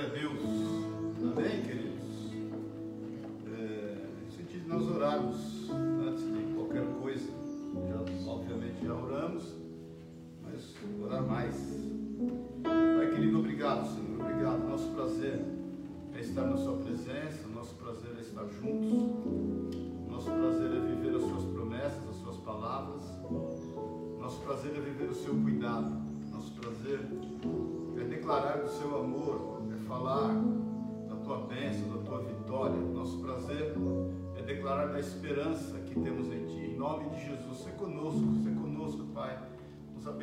Glória a Deus.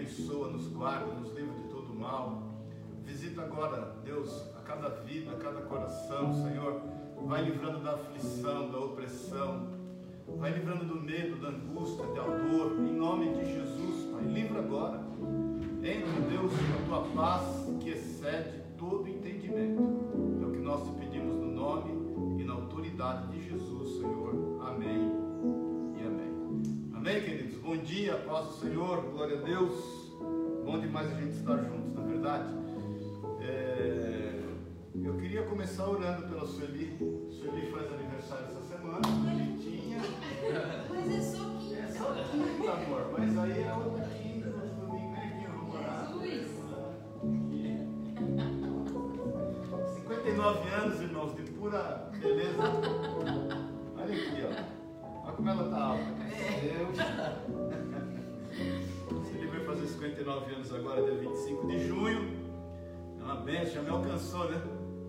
Abençoa, nos guarda, nos livra de todo mal. Visita agora, Deus, a cada vida, a cada coração, Senhor. Vai livrando da aflição, da opressão. Vai livrando do medo, da angústia, da dor. Em nome de Jesus, Pai. Livra agora. Entra, Deus, a tua paz que excede todo entendimento. É o que nós te pedimos no nome e na autoridade de Jesus, Senhor. Amém e amém. Amém, queridos? Bom dia, paz do Senhor, glória a Deus. Bom demais a gente estar juntos, na é verdade. É... Eu queria começar orando pela Sueli. Sueli faz aniversário essa semana, bonitinha. Mas é só quinta. É só quinta, amor, mas aí é outra quinta, no domingo, né, que vamos orar. Jesus. 59 anos, irmãos, de pura beleza. Olha aqui, ó. Olha como ela tá alta. Deus. Fazer 59 anos agora, dia 25 de junho. É uma benção, já me alcançou, né?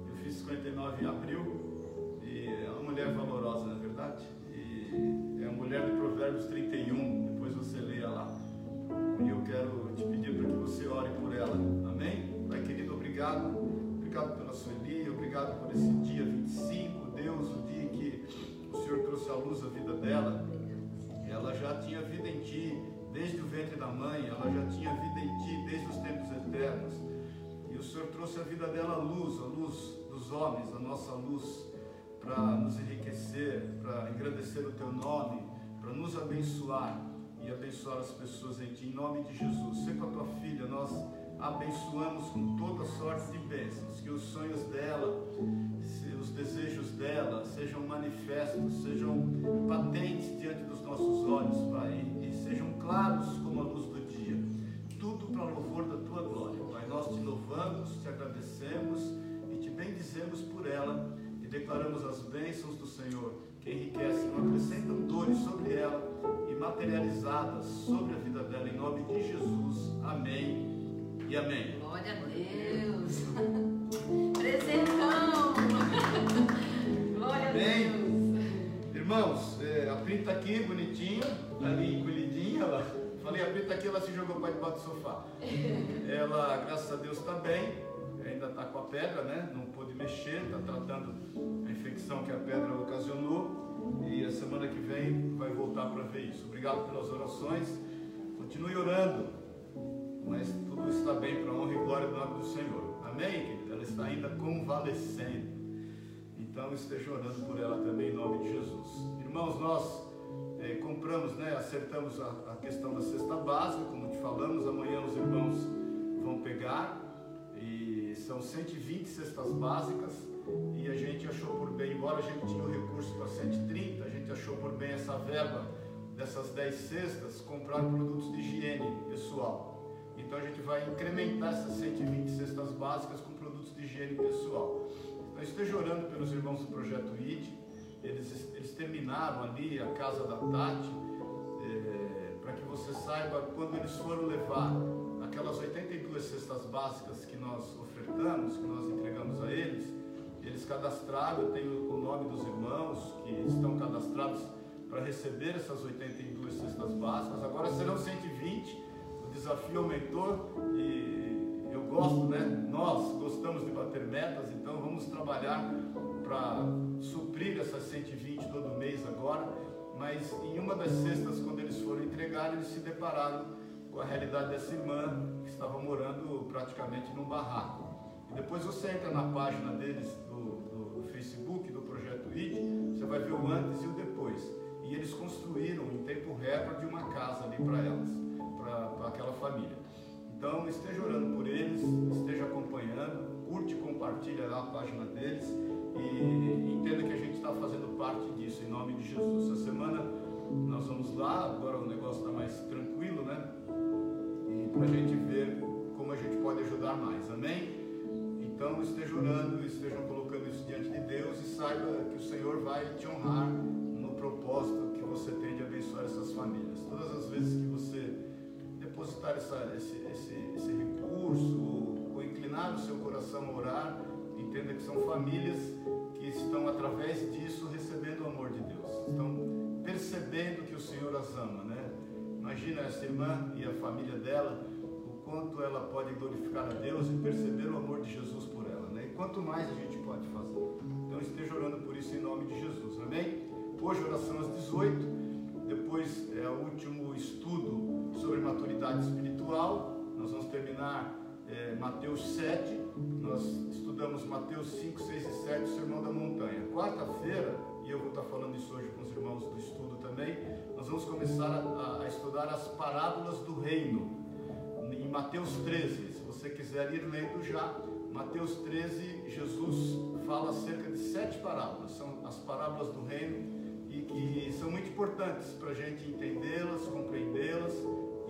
Eu fiz 59 em abril. E é uma mulher valorosa, na é verdade. E é a mulher de Provérbios 31. Depois você leia lá. E eu quero te pedir para que você ore por ela. Amém? Pai querido, obrigado. Obrigado pela Sueli, obrigado por esse dia 25, Deus, o dia que o Senhor trouxe à luz a vida dela. Ela já tinha vida em Ti desde o ventre da mãe, ela já tinha vida em Ti desde os tempos eternos. E o Senhor trouxe a vida dela à luz, a luz dos homens, a nossa luz, para nos enriquecer, para engrandecer o Teu nome, para nos abençoar e abençoar as pessoas em Ti, em nome de Jesus. Sei com a Tua filha, nós abençoamos com toda sorte de bênçãos, que os sonhos dela, os desejos dela sejam manifestos, sejam patentes diante dos nossos olhos, Pai, sejam claros como a luz do dia. Tudo para louvor da tua glória, Pai. Nós te louvamos, te agradecemos e te bendizemos por ela e declaramos as bênçãos do Senhor que enriquecem, não acrescentam dores sobre ela e materializadas sobre a vida dela, em nome de Jesus. Amém e amém. Glória a Deus. Presentão. Glória a. Deus. Irmãos, é, a Pri tá aqui, bonitinha, ali encolhidinha. Ela, falei, a Pri tá aqui, ela se jogou para debaixo do sofá. Ela, graças a Deus, está bem. Ainda está com a pedra, né? Não pôde mexer, está tratando a infecção que a pedra ocasionou. E a semana que vem vai voltar para ver isso. Obrigado pelas orações. Continue orando mas tudo está bem para a honra e glória do nome do Senhor. Amém? Ela está ainda convalescendo. Então esteja orando por ela também em nome de Jesus. Irmãos, nós eh, compramos, né, acertamos a, a, questão da cesta básica, como te falamos, amanhã os irmãos vão pegar e são 120 cestas básicas e a gente achou por bem, embora a gente tinha o recurso para 130, a gente achou por bem essa verba dessas 10 cestas comprar produtos de higiene pessoal. Então a gente vai incrementar essas 120 cestas básicas com produtos de higiene pessoal. Então esteja orando pelos irmãos do projeto ID. Eles, eles terminaram ali a casa da Tati, é, para que você saiba quando eles foram levar aquelas 82 cestas básicas que nós ofertamos, que nós entregamos a eles, eles cadastraram, eu tenho o nome dos irmãos que estão cadastrados para receber essas 82 cestas básicas, agora serão 120 desafio aumentou e gosto, né? Nós gostamos de bater metas, então vamos trabalhar para suprir essas 120 todo mês agora. Mas em uma das cestas, quando eles foram entregar, eles se depararam com a realidade dessa irmã que estava morando praticamente num barraco. E depois você entra na página deles do, do Facebook, do Projeto ID, você vai ver o antes e o depois. E eles construíram em tempo recorde uma casa ali para elas para aquela família. Então esteja orando por eles, esteja acompanhando, curte, compartilha lá a página deles e entenda que a gente está fazendo parte disso em nome de Jesus. Essa semana nós vamos lá, agora o negócio está mais tranquilo, né? E para a gente ver como a gente pode ajudar mais, amém? Então esteja orando, estejam colocando isso diante de Deus e saiba que o Senhor vai te honrar no propósito que você tem de abençoar essas famílias. Todas as vezes que depositar essa, esse, esse, esse recurso ou, inclinar o seu coração a orar, entenda que são famílias que estão através disso recebendo o amor de Deus, estão percebendo que o Senhor as ama, né? Imagina essa irmã e a família dela quanto ela pode glorificar a Deus e perceber o amor de Jesus por ela, né? E quanto mais a gente pode fazer. Então esteja orando por isso em nome de Jesus, amém? Hoje oração às 18, depois é o último estudo sobre maturidade espiritual. Nós vamos terminar é, Mateus 7, nós estudamos Mateus 5, 6 e 7, o Sermão da Montanha. Quarta-feira, e eu vou estar falando isso hoje com os irmãos do estudo também, nós vamos começar a, a estudar as parábolas do reino em Mateus 13, se você quiser ir lendo já, Mateus 13, Jesus fala cerca de sete parábolas, são as parábolas do reino e que são muito importantes para a gente entendê-las, compreendê-las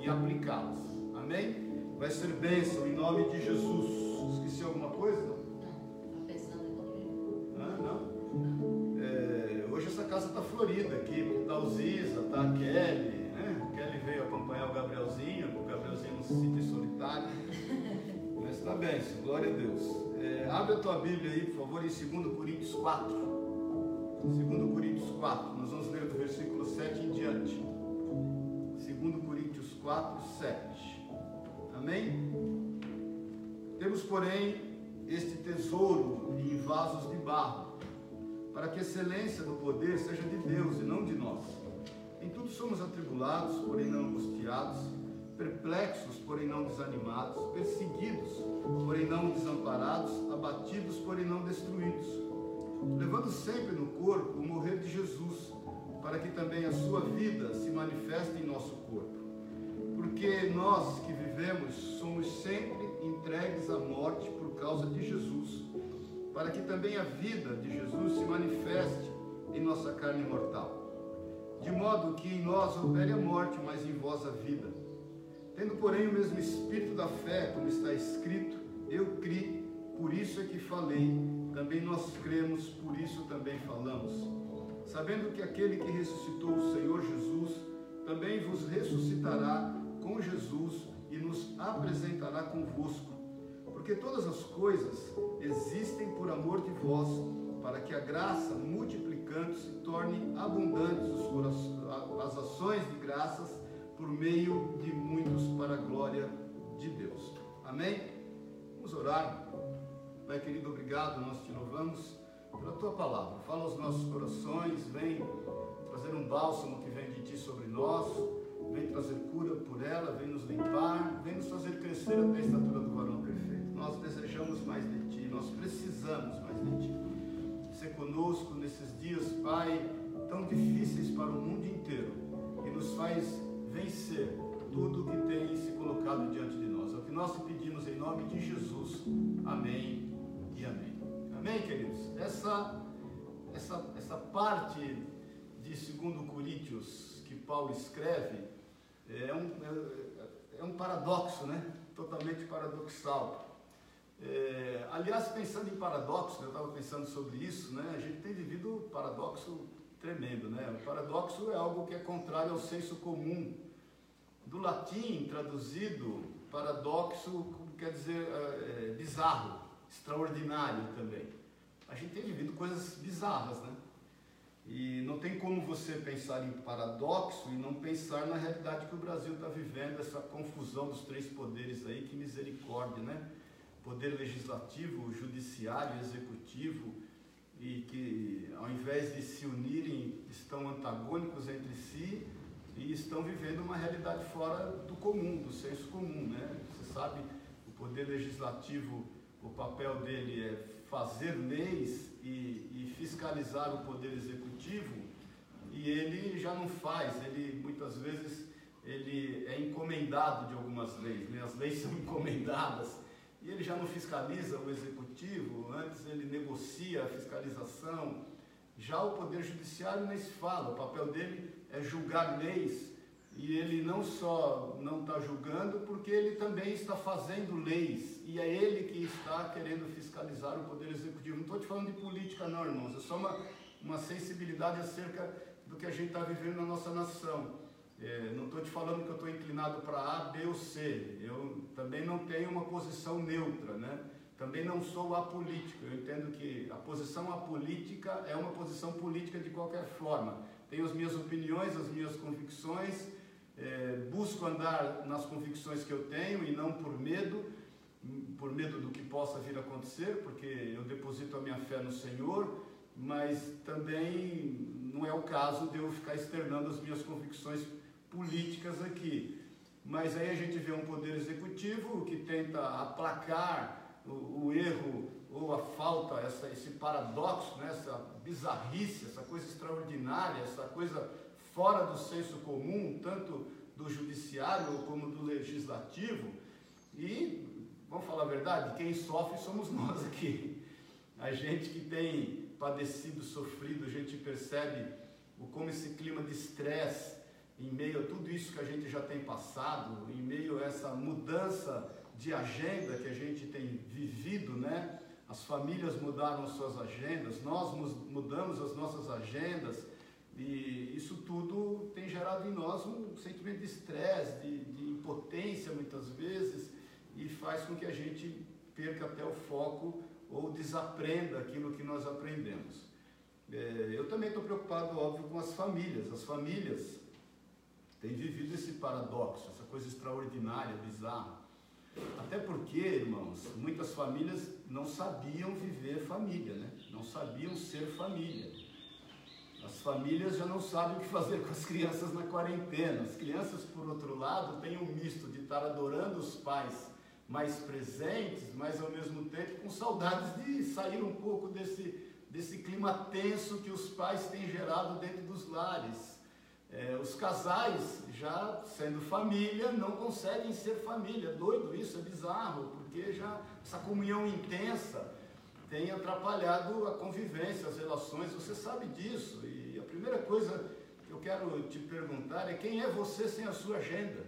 e aplicá-las. Amém? Vai ser bênção em nome de Jesus. Esqueci alguma coisa? Não, tá pensando em Ah, não? É, hoje essa casa está florida aqui, está o Ziza, está a Kelly, né? Kelly veio acompanhar o Gabrielzinho, o Gabrielzinho não se sente solitário. Mas está bem, glória a Deus. É, abre a tua Bíblia aí, por favor, em 2 Coríntios 4. 2 Coríntios 4, nós vamos ler do versículo 7 em diante. 2 Coríntios 4, 7. Amém? Temos, porém, este tesouro em vasos de barro, para que a excelência do poder seja de Deus e não de nós. Em tudo somos atribulados, porém não angustiados, perplexos, porém não desanimados, perseguidos, porém não desamparados, abatidos, porém não destruídos, levando sempre no corpo o morrer de Jesus, para que também a sua vida se manifeste em nosso corpo. Porque nós que vivemos somos sempre entregues à morte por causa de Jesus, para que também a vida de Jesus se manifeste em nossa carne mortal de modo que em nós opere a morte, mas em vós a vida. Tendo, porém, o mesmo espírito da fé, como está escrito, eu criei, por isso é que falei, também nós cremos, por isso também falamos. Sabendo que aquele que ressuscitou o Senhor Jesus, também vos ressuscitará com Jesus e nos apresentará convosco. Porque todas as coisas existem por amor de vós, para que a graça multiplicando se torne abundantes as ações de graças por meio de muitos para a glória de Deus. Amém? Vamos orar. Pai querido, obrigado, nós te louvamos pela tua palavra. Fala aos nossos corações, vem trazer um bálsamo que vem de ti sobre nós, vem trazer cura por ela, vem nos limpar, vem nos fazer crescer até a estatura do varão perfeito. Nós desejamos mais de ti, nós precisamos mais de ti. Ser conosco nesses dias, Pai, tão difíceis para o mundo inteiro, e nos faz vencer tudo que tem se colocado diante de nós. É o que nós te pedimos em nome de Jesus. Amém e amém. Amém, queridos? Essa, essa, essa parte de 2 Coríntios que Paulo escreve é um, é, é um paradoxo, né? Totalmente paradoxal. É, aliás, pensando em paradoxo, eu estava pensando sobre isso, né? A gente tem vivido um paradoxo tremendo, né? O paradoxo é algo que é contrário ao senso comum. Do latim traduzido, paradoxo quer dizer é, bizarro, extraordinário também. A gente tem vivido coisas bizarras, né? E não tem como você pensar em paradoxo e não pensar na realidade que o Brasil está vivendo, essa confusão dos três poderes aí, que misericórdia, né? Poder legislativo, judiciário, executivo, e que ao invés de se unirem, estão antagônicos entre si e estão vivendo uma realidade fora do comum, do senso comum, né? Você sabe, o poder legislativo, o papel dele é fazer leis e, e fiscalizar o poder executivo e ele já não faz, ele muitas vezes ele é encomendado de algumas leis, né? as leis são encomendadas, e ele já não fiscaliza o executivo, antes ele negocia a fiscalização. Já o Poder Judiciário nem se fala, o papel dele é julgar leis, e ele não só não está julgando, porque ele também está fazendo leis, e é ele que está querendo fiscalizar o Poder Executivo. Não estou te falando de política, não, irmãos, é só uma, uma sensibilidade acerca do que a gente está vivendo na nossa nação. É, não estou te falando que eu estou inclinado para A, B ou C. Eu também não tenho uma posição neutra, né? Também não sou apolítico. Eu entendo que a posição apolítica é uma posição política de qualquer forma. Tenho as minhas opiniões, as minhas convicções, é, busco andar nas convicções que eu tenho e não por medo, por medo do que possa vir a acontecer, porque eu deposito a minha fé no Senhor, mas também não é o caso de eu ficar externando as minhas convicções políticas aqui. Mas aí a gente vê um poder executivo que tenta aplacar o, o erro ou a falta, essa, esse paradoxo, né, essa bizarrice, essa coisa extraordinária, essa coisa fora do senso comum, tanto do judiciário como do legislativo. E, vamos falar a verdade, quem sofre somos nós aqui. A gente que tem padecido, sofrido, a gente percebe o como esse clima de estresse em meio a tudo isso que a gente já tem passado, em meio a essa mudança de agenda que a gente tem vivido, né? As famílias mudaram suas agendas, nós mudamos as nossas agendas e isso tudo tem gerado em nós um sentimento de estresse, de, de impotência muitas vezes e faz com que a gente perca até o foco ou desaprenda aquilo que nós aprendemos. É, eu também estou preocupado, óbvio, com as famílias. As famílias tem vivido esse paradoxo, essa coisa extraordinária, bizarra. Até porque, irmãos, muitas famílias não sabiam viver família, né? não sabiam ser família. As famílias já não sabem o que fazer com as crianças na quarentena. As crianças, por outro lado, têm um misto de estar adorando os pais mais presentes, mas ao mesmo tempo com saudades de sair um pouco desse, desse clima tenso que os pais têm gerado dentro dos lares. É, os casais, já sendo família, não conseguem ser família. Doido isso, é bizarro, porque já essa comunhão intensa tem atrapalhado a convivência, as relações, você sabe disso. E primeira coisa que eu quero te perguntar é quem é você sem a sua agenda?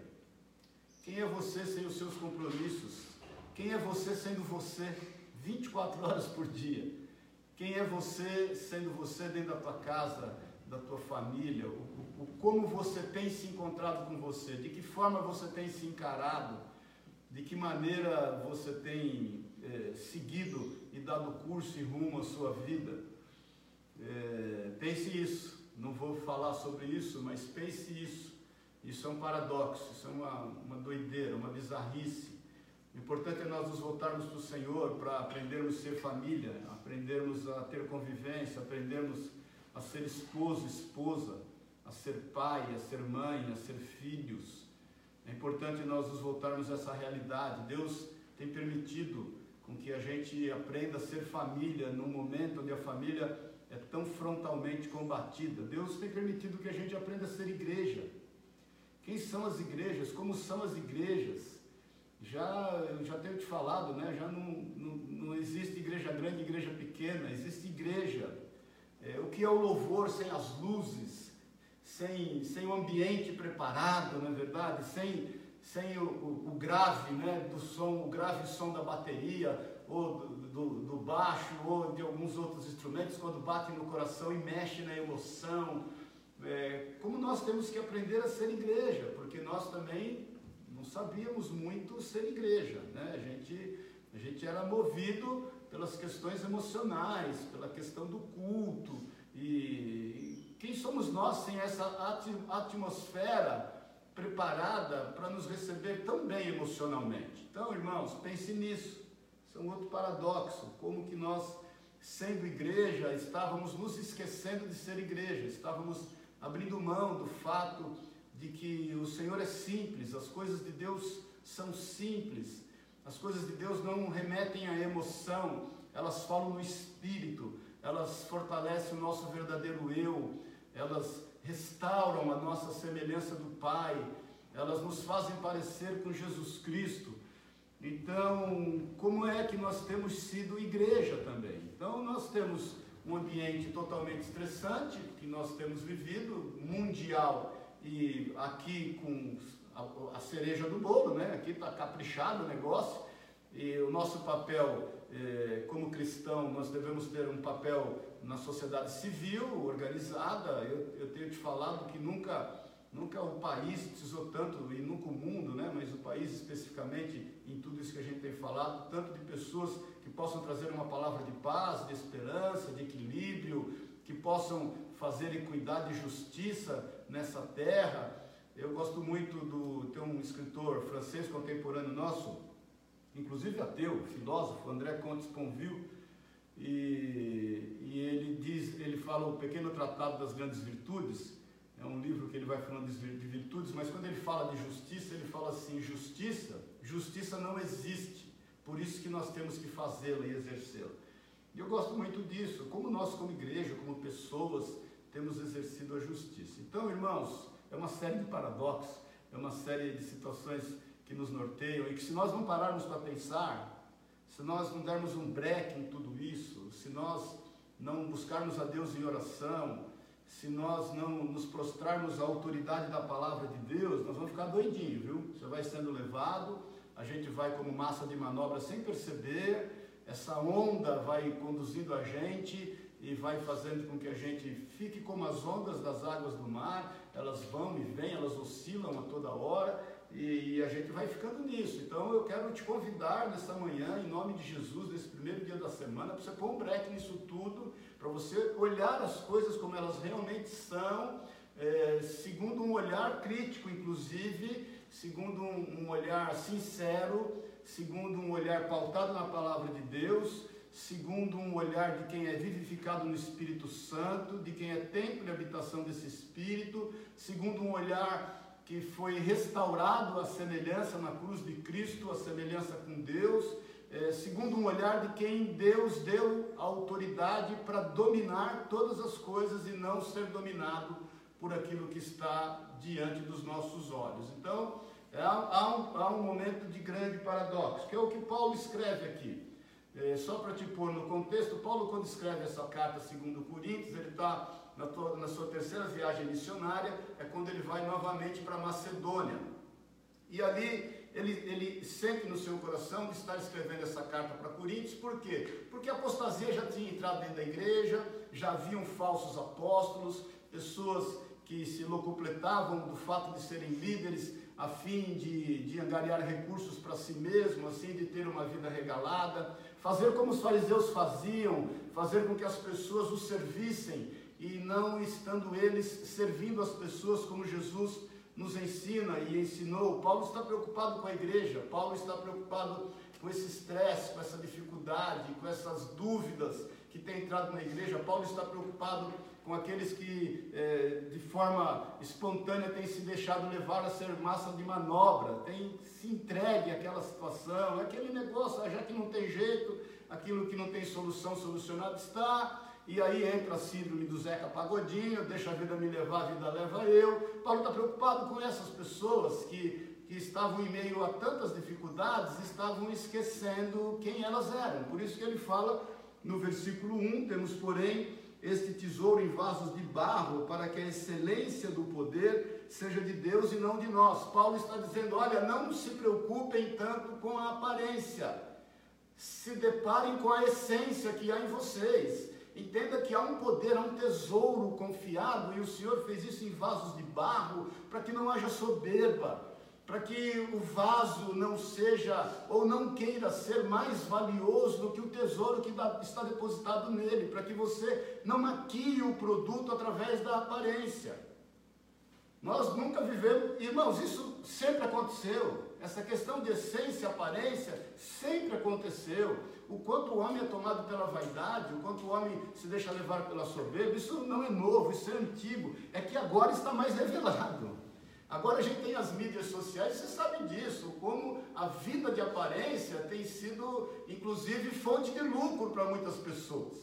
Quem é você sem os seus compromissos? Quem é você sendo você 24 horas por dia? Quem é você sendo você dentro da tua casa, da tua família? o como você tem se encontrado com você, de que forma você tem se encarado, de que maneira você tem é, seguido e dado curso e rumo à sua vida. É, pense isso, não vou falar sobre isso, mas pense isso. Isso é um paradoxo, isso é uma, uma doideira, uma bizarrice. O importante é nós nos voltarmos para o Senhor para aprendermos a ser família, aprendermos a ter convivência, aprendermos a ser esposo, esposa a ser pai, a ser mãe, a ser filhos. É importante nós nos voltarmos a essa realidade. Deus tem permitido com que a gente aprenda a ser família num momento onde a família é tão frontalmente combatida. Deus tem permitido que a gente aprenda a ser igreja. Quem são as igrejas? Como são as igrejas? Já, eu já tenho te falado, né? já não, não, não existe igreja grande igreja pequena, existe igreja. É, o que é o louvor sem as luzes? sem, sem o ambiente preparado, não é verdade? Sem, sem o, o, o, grave né, do som, o grave som da bateria, ou do, do, do, baixo, ou de alguns outros instrumentos, quando bate no coração e mexe na emoção. É, como nós temos que aprender a ser igreja, porque nós também não sabíamos muito ser igreja, né? A gente, a gente era movido pelas questões emocionais, pela questão do culto, e, quem somos nós sem essa atmosfera preparada para nos receber tão bem emocionalmente? Então, irmãos, pense nisso. Isso é um outro paradoxo. Como que nós, sendo igreja, estávamos nos esquecendo de ser igreja, estávamos abrindo mão do fato de que o Senhor é simples, as coisas de Deus são simples, as coisas de Deus não remetem à emoção, elas falam no espírito, elas fortalecem o nosso verdadeiro eu, elas restauram a nossa semelhança do Pai, elas nos fazem parecer com Jesus Cristo. Então, como é que nós temos sido igreja também? Então, nós temos um ambiente totalmente estressante que nós temos vivido, mundial e aqui com a, cereja do bolo, né? Aqui está caprichado o negócio e o nosso papel eh, como cristão, nós devemos ter um papel na sociedade civil organizada. Eu, eu tenho te falado que nunca Nunca o país precisou tanto, e nunca o mundo, né? mas o país especificamente, em tudo isso que a gente tem falado, tanto de pessoas que possam trazer uma palavra de paz, de esperança, de equilíbrio, que possam fazer e cuidar de justiça nessa terra. Eu gosto muito do. Tem um escritor francês contemporâneo nosso, inclusive ateu, filósofo, André Comte Sponville, e, e ele diz, ele fala o pequeno tratado das grandes virtudes é um livro que ele vai falando de virtudes, mas quando ele fala de justiça, ele fala assim: justiça, justiça não existe, por isso que nós temos que fazê-la e exercê-la. E eu gosto muito disso, como nós, como igreja, como pessoas, temos exercido a justiça. Então, irmãos, é uma série de paradoxos, é uma série de situações que nos norteiam e que, se nós não pararmos para pensar, se nós não dermos um break em tudo isso, se nós não buscarmos a Deus em oração, se nós não nos prostrarmos à autoridade da palavra de Deus, nós vamos ficar doidinhos, viu? Você vai sendo levado, a gente vai como massa de manobra sem perceber, essa onda vai conduzindo a gente e vai fazendo com que a gente fique como as ondas das águas do mar, elas vão e vêm, elas oscilam a toda hora e, a gente vai ficando nisso. Então eu quero te convidar nessa manhã, em nome de Jesus, nesse primeiro dia da semana, para você pôr um break nisso tudo para você olhar as coisas como elas realmente são, é, segundo um olhar crítico, inclusive, segundo um, um olhar sincero, segundo um olhar pautado na palavra de Deus, segundo um olhar de quem é vivificado no Espírito Santo, de quem é templo de habitação desse Espírito, segundo um olhar que foi restaurado à semelhança na cruz de Cristo, a semelhança com Deus, é, segundo um olhar de quem Deus deu autoridade para dominar todas as coisas e não ser dominado por aquilo que está diante dos nossos olhos. Então, é, há, um, há, um, momento de grande paradoxo, que é o que Paulo escreve aqui. É, só para te pôr no contexto, Paulo, quando escreve essa carta segundo Coríntios, ele está na, na sua terceira viagem missionária, é quando ele vai novamente para Macedônia. E ali ele, ele sente no seu coração de estar escrevendo essa carta para Coríntios, por quê? Porque a apostasia já tinha entrado dentro da igreja, já haviam falsos apóstolos, pessoas que se locupletavam do fato de serem líderes a fim de, de angariar recursos para si mesmo, assim, de ter uma vida regalada, fazer como os fariseus faziam, fazer com que as pessoas os servissem e não estando eles servindo as pessoas como Jesus nos ensina e ensinou. Paulo está preocupado com a igreja, Paulo está preocupado com esse estresse, com essa dificuldade, com essas dúvidas que tem entrado na igreja. Paulo está preocupado com aqueles que é, de forma espontânea têm se deixado levar a ser massa de manobra, têm se entregue àquela situação, aquele negócio, já que não tem jeito, aquilo que não tem solução solucionado está e aí entra a síndrome do Zeca Pagodinho, deixa a vida me levar, a vida leva eu. Paulo está preocupado com essas pessoas que, que estavam em meio a tantas dificuldades, estavam esquecendo quem elas eram. Por isso que ele fala no versículo 1, temos porém este tesouro em vasos de barro, para que a excelência do poder seja de Deus e não de nós. Paulo está dizendo: olha, não se preocupem tanto com a aparência, se deparem com a essência que há em vocês. Entenda que há um poder, há um tesouro confiado, e o Senhor fez isso em vasos de barro, para que não haja soberba, para que o vaso não seja ou não queira ser mais valioso do que o tesouro que está depositado nele, para que você não maquie o produto através da aparência. Nós nunca vivemos, irmãos, isso sempre aconteceu. Essa questão de essência e aparência sempre aconteceu o quanto o homem é tomado pela vaidade, o quanto o homem se deixa levar pela soberba, isso não é novo, isso é antigo, é que agora está mais revelado. Agora a gente tem as mídias sociais, você sabe disso, como a vida de aparência tem sido, inclusive, fonte de lucro para muitas pessoas.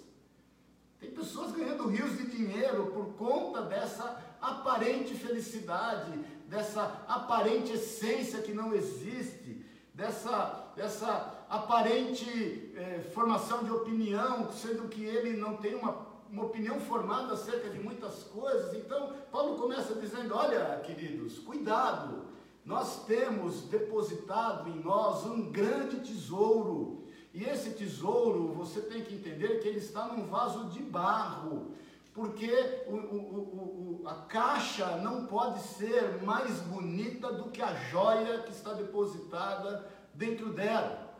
Tem pessoas ganhando rios de dinheiro por conta dessa aparente felicidade, dessa aparente essência que não existe, dessa, dessa aparente é, formação de opinião, sendo que ele não tem uma, uma opinião formada acerca de muitas coisas. Então, Paulo começa dizendo: Olha, queridos, cuidado, nós temos depositado em nós um grande tesouro. E esse tesouro, você tem que entender que ele está num vaso de barro porque o, o, o, a caixa não pode ser mais bonita do que a joia que está depositada dentro dela.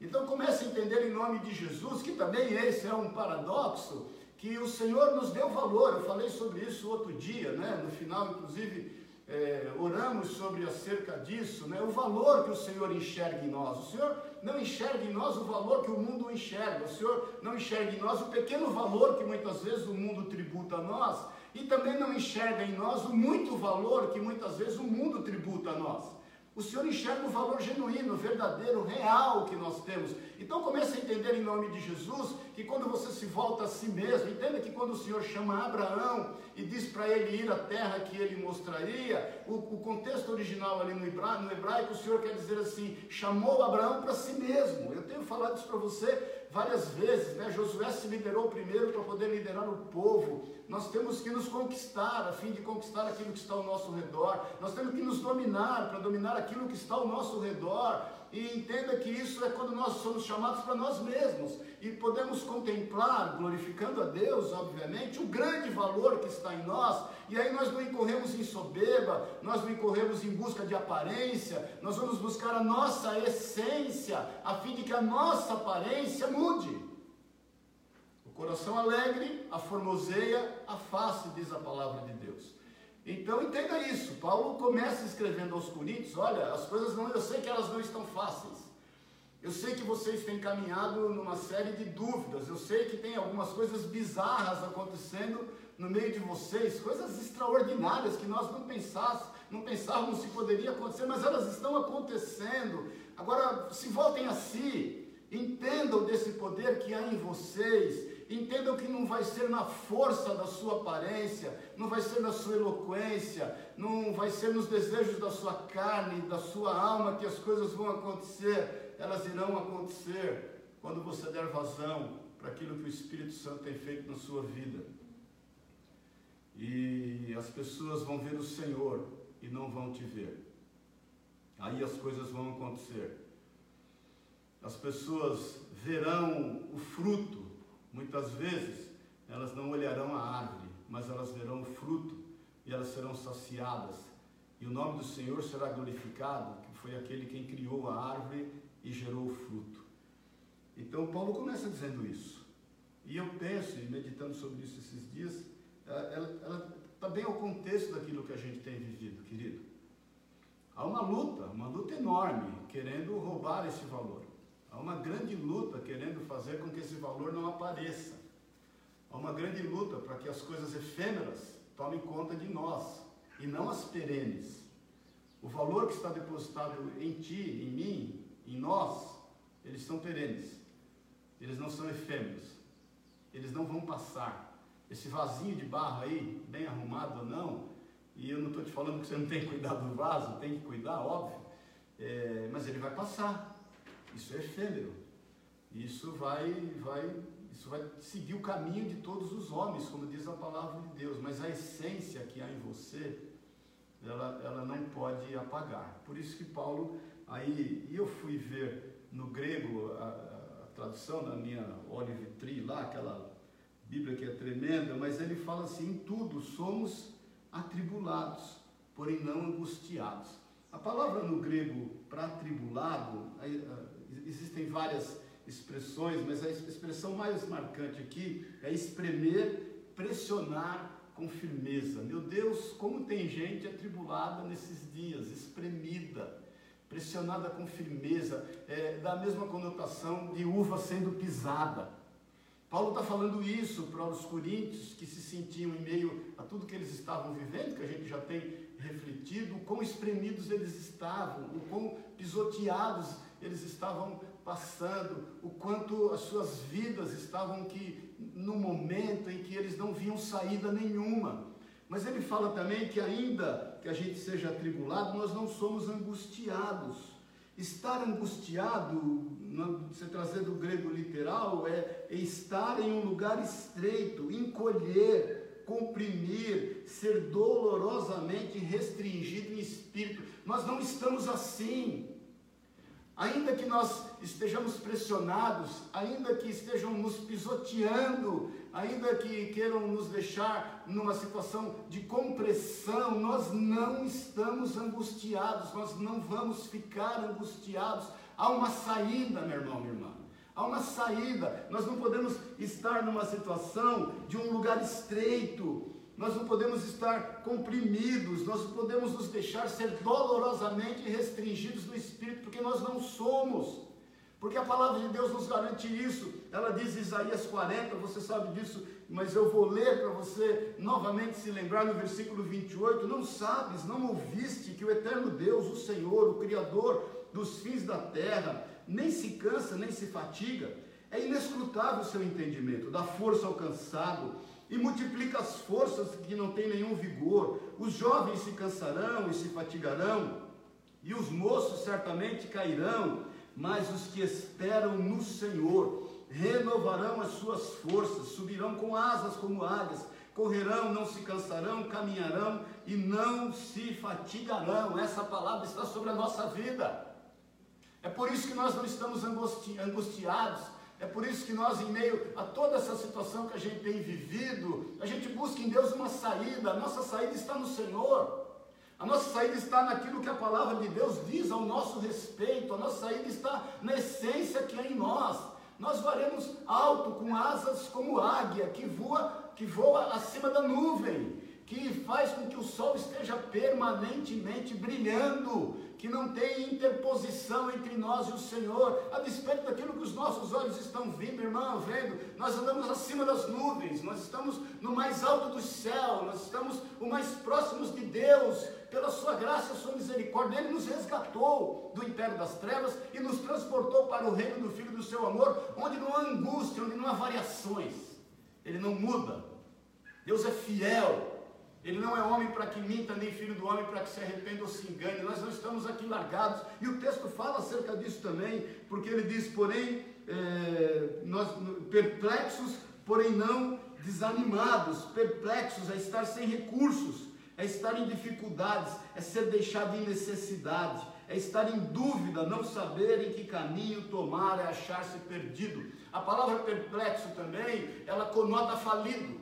Então comece a entender em nome de Jesus que também esse é um paradoxo, que o Senhor nos deu valor. Eu falei sobre isso outro dia, né? No final, inclusive, é, oramos sobre acerca disso, né? O valor que o Senhor enxerga em nós. O Senhor não enxerga em nós o valor que o mundo enxerga. O Senhor não enxerga em nós o pequeno valor que muitas vezes o mundo tributa a nós. E também não enxerga em nós o muito valor que muitas vezes o mundo tributa a nós. O Senhor enxerga o valor genuíno, verdadeiro, real que nós temos. Então comece a entender em nome de Jesus que quando você se volta a si mesmo, entenda que quando o Senhor chama Abraão e diz para ele ir à terra que ele mostraria, o, o contexto original ali no hebraico, no hebraico, o Senhor quer dizer assim, chamou Abraão para si mesmo. Eu tenho falado isso para você várias vezes, né? Josué se liderou primeiro para poder liderar o povo. Nós temos que nos conquistar a fim de conquistar aquilo que está ao nosso redor. Nós temos que nos dominar para dominar aquilo que está ao nosso redor. E entenda que isso é quando nós somos chamados para nós mesmos e podemos contemplar, glorificando a Deus, obviamente, o grande valor que está em nós. E aí nós não incorremos em soberba, nós não incorremos em busca de aparência, nós vamos buscar a nossa essência, a fim de que a nossa aparência mude. Coração alegre, a formoseia, a face, diz a palavra de Deus. Então entenda isso. Paulo começa escrevendo aos Coríntios: olha, as coisas não, eu sei que elas não estão fáceis. Eu sei que vocês têm caminhado numa série de dúvidas. Eu sei que tem algumas coisas bizarras acontecendo no meio de vocês, coisas extraordinárias que nós não pensávamos, não pensávamos se poderia acontecer, mas elas estão acontecendo. Agora, se voltem a si, entendam desse poder que há em vocês Entendam que não vai ser na força da sua aparência, não vai ser na sua eloquência, não vai ser nos desejos da sua carne, da sua alma que as coisas vão acontecer. Elas irão acontecer quando você der vazão para aquilo que o Espírito Santo tem feito na sua vida. E as pessoas vão ver o Senhor e não vão te ver. Aí as coisas vão acontecer. As pessoas verão o fruto Muitas vezes elas não olharão a árvore, mas elas verão o fruto e elas serão saciadas. E o nome do Senhor será glorificado, que foi aquele quem criou a árvore e gerou o fruto. Então Paulo começa dizendo isso. E eu penso, e meditando sobre isso esses dias, ela está bem ao contexto daquilo que a gente tem vivido, querido. Há uma luta, uma luta enorme, querendo roubar esse valor. Há uma grande luta querendo fazer com que esse valor não apareça. Há uma grande luta para que as coisas efêmeras tomem conta de nós e não as perenes. O valor que está depositado em ti, em mim, em nós, eles são perenes. Eles não são efêmeros. Eles não vão passar. Esse vasinho de barro aí, bem arrumado ou não, e eu não estou te falando que você não tem que cuidar do vaso, tem que cuidar, óbvio, é, mas ele vai passar. Isso é efêmero. Isso vai, vai, isso vai seguir o caminho de todos os homens, como diz a palavra de Deus. Mas a essência que há em você, ela, ela não pode apagar. Por isso que Paulo, aí, eu fui ver no grego a, a, tradução da minha Olive Tree lá, aquela Bíblia que é tremenda, mas ele fala assim: em tudo somos atribulados, porém não angustiados. A palavra no grego para atribulado, existem várias expressões, mas a expressão mais marcante aqui é espremer, pressionar com firmeza. Meu Deus, como tem gente atribulada nesses dias, espremida, pressionada com firmeza, é, da mesma conotação de uva sendo pisada. Paulo está falando isso para os coríntios que se sentiam em meio a tudo que eles estavam vivendo, que a gente já tem refletido, o quão espremidos eles estavam, o quão pisoteados eles estavam passando, o quanto as suas vidas estavam que no momento em que eles não viam saída nenhuma. Mas ele fala também que ainda que a gente seja atribulado, nós não somos angustiados. Estar angustiado, se trazer do grego literal, é estar em um lugar estreito, encolher, comprimir, ser dolorosamente restringido em espírito. Nós não estamos assim. Ainda que nós estejamos pressionados, ainda que estejam nos pisoteando, ainda que queiram nos deixar numa situação de compressão, nós não estamos angustiados, nós não vamos ficar angustiados. Há uma saída, meu irmão, minha irmã. Há uma saída. Nós não podemos estar numa situação de um lugar estreito, nós não podemos estar comprimidos, nós não podemos nos deixar ser dolorosamente restringidos no espírito, porque nós não somos. Porque a palavra de Deus nos garante isso. Ela diz em Isaías 40, você sabe disso, mas eu vou ler para você novamente se lembrar no versículo 28. Não sabes, não ouviste que o eterno Deus, o Senhor, o Criador dos fins da terra, nem se cansa, nem se fatiga. É inescrutável o seu entendimento, dá força ao cansado e multiplica as forças que não têm nenhum vigor. Os jovens se cansarão e se fatigarão, e os moços certamente cairão, mas os que esperam no Senhor renovarão as suas forças, subirão com asas como águias, correrão, não se cansarão, caminharão e não se fatigarão. Essa palavra está sobre a nossa vida. É por isso que nós não estamos angustiados é por isso que nós, em meio a toda essa situação que a gente tem vivido, a gente busca em Deus uma saída. A nossa saída está no Senhor. A nossa saída está naquilo que a palavra de Deus diz ao nosso respeito. A nossa saída está na essência que é em nós. Nós varemos alto com asas como águia que voa, que voa acima da nuvem, que faz com que o sol esteja permanentemente brilhando, que não tem interposição entre nós e o Senhor, a despeito daquilo que os nossos olhos estão vendo, irmão, vendo, nós andamos acima das nuvens, nós estamos no mais alto do céu, nós estamos o mais próximos de Deus, pela sua graça e sua misericórdia, Ele nos resgatou do império das trevas e nos transportou para o reino do Filho do seu amor, onde não há angústia, onde não há variações, Ele não muda, Deus é fiel, ele não é homem para que minta, nem filho do homem para que se arrependa ou se engane. Nós não estamos aqui largados. E o texto fala acerca disso também, porque ele diz, porém, é, nós perplexos, porém não desanimados. Perplexos é estar sem recursos, é estar em dificuldades, é ser deixado em necessidade, é estar em dúvida, não saber em que caminho tomar, é achar-se perdido. A palavra perplexo também, ela conota falido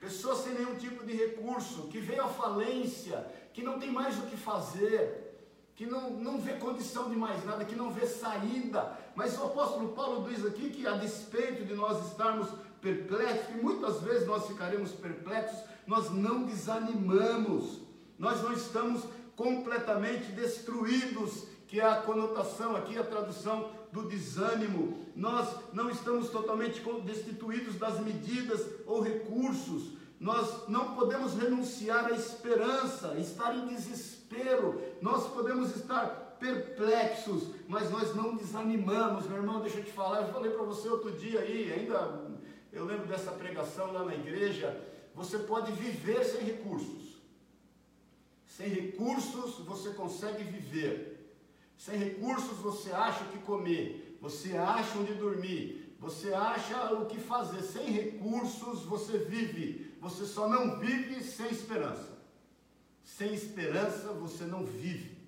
pessoas sem nenhum tipo de recurso, que veio à falência, que não tem mais o que fazer, que não, não vê condição de mais nada, que não vê saída. Mas o apóstolo Paulo diz aqui que, a despeito de nós estarmos perplexos, e muitas vezes nós ficaremos perplexos, nós não desanimamos, nós não estamos completamente destruídos, que é a conotação aqui, a tradução do desânimo, nós não estamos totalmente destituídos das medidas ou recursos, nós não podemos renunciar à esperança, estar em desespero, nós podemos estar perplexos, mas nós não desanimamos, meu irmão, deixa eu te falar, eu falei para você outro dia aí, ainda eu lembro dessa pregação lá na igreja, você pode viver sem recursos. Sem recursos você consegue viver. Sem recursos você acha o que comer, você acha onde dormir, você acha o que fazer. Sem recursos você vive, você só não vive sem esperança. Sem esperança você não vive.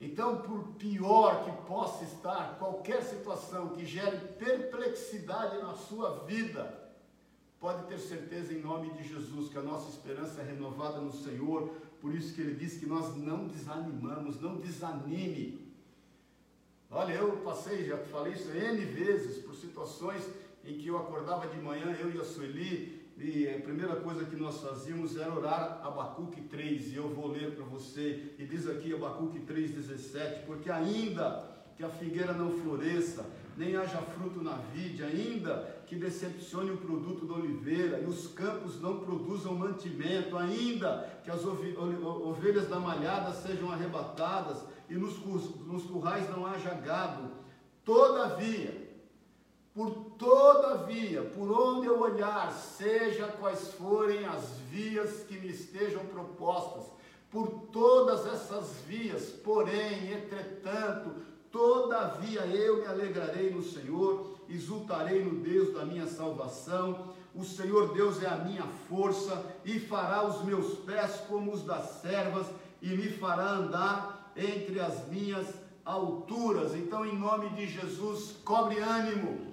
Então, por pior que possa estar qualquer situação que gere perplexidade na sua vida, pode ter certeza em nome de Jesus que a nossa esperança é renovada no Senhor. Por isso que ele diz que nós não desanimamos, não desanime. Olha, eu passei, já falei isso N vezes, por situações em que eu acordava de manhã, eu e a Sueli, e a primeira coisa que nós fazíamos era orar Abacuque 3, e eu vou ler para você, e diz aqui Abacuque 3,17, porque ainda que a figueira não floresça, nem haja fruto na vide, ainda que decepcione o produto da oliveira, e os campos não produzam mantimento, ainda que as ovelhas da malhada sejam arrebatadas, e nos, nos currais não haja gado. Todavia, por toda via, por onde eu olhar, seja quais forem as vias que me estejam propostas, por todas essas vias, porém, entretanto, todavia eu me alegrarei no Senhor, exultarei no Deus da minha salvação. O Senhor Deus é a minha força e fará os meus pés como os das servas e me fará andar entre as minhas alturas. Então, em nome de Jesus, cobre ânimo,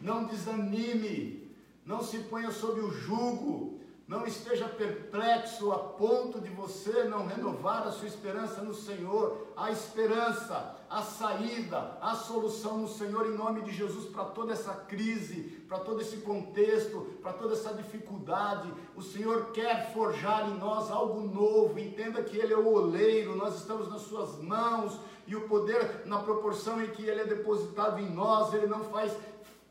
não desanime, não se ponha sob o jugo, não esteja perplexo a ponto de você não renovar a sua esperança no Senhor. A esperança, a saída, a solução no Senhor, em nome de Jesus, para toda essa crise, para todo esse contexto, para toda essa dificuldade. O Senhor quer forjar em nós algo novo. Entenda que Ele é o oleiro, nós estamos nas Suas mãos e o poder, na proporção em que Ele é depositado em nós, Ele não faz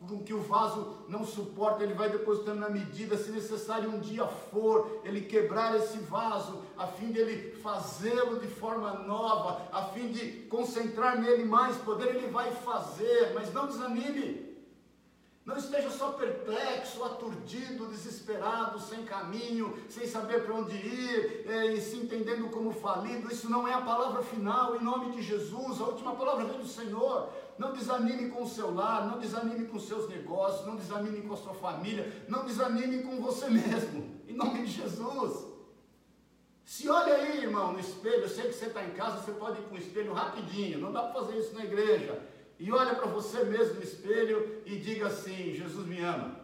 com que o vaso não suporta, ele vai depositando na medida, se necessário um dia for, ele quebrar esse vaso, a fim de ele fazê-lo de forma nova, a fim de concentrar nele mais poder, ele vai fazer, mas não desanime. Não esteja só perplexo, aturdido, desesperado, sem caminho, sem saber para onde ir, é, e se entendendo como falido. Isso não é a palavra final, em nome de Jesus. A última palavra vem do Senhor. Não desanime com o seu lar, não desanime com os seus negócios, não desanime com a sua família, não desanime com você mesmo, em nome de Jesus. Se olha aí, irmão, no espelho, eu sei que você está em casa, você pode ir para o espelho rapidinho, não dá para fazer isso na igreja. E olha para você mesmo no espelho e diga assim: Jesus me ama,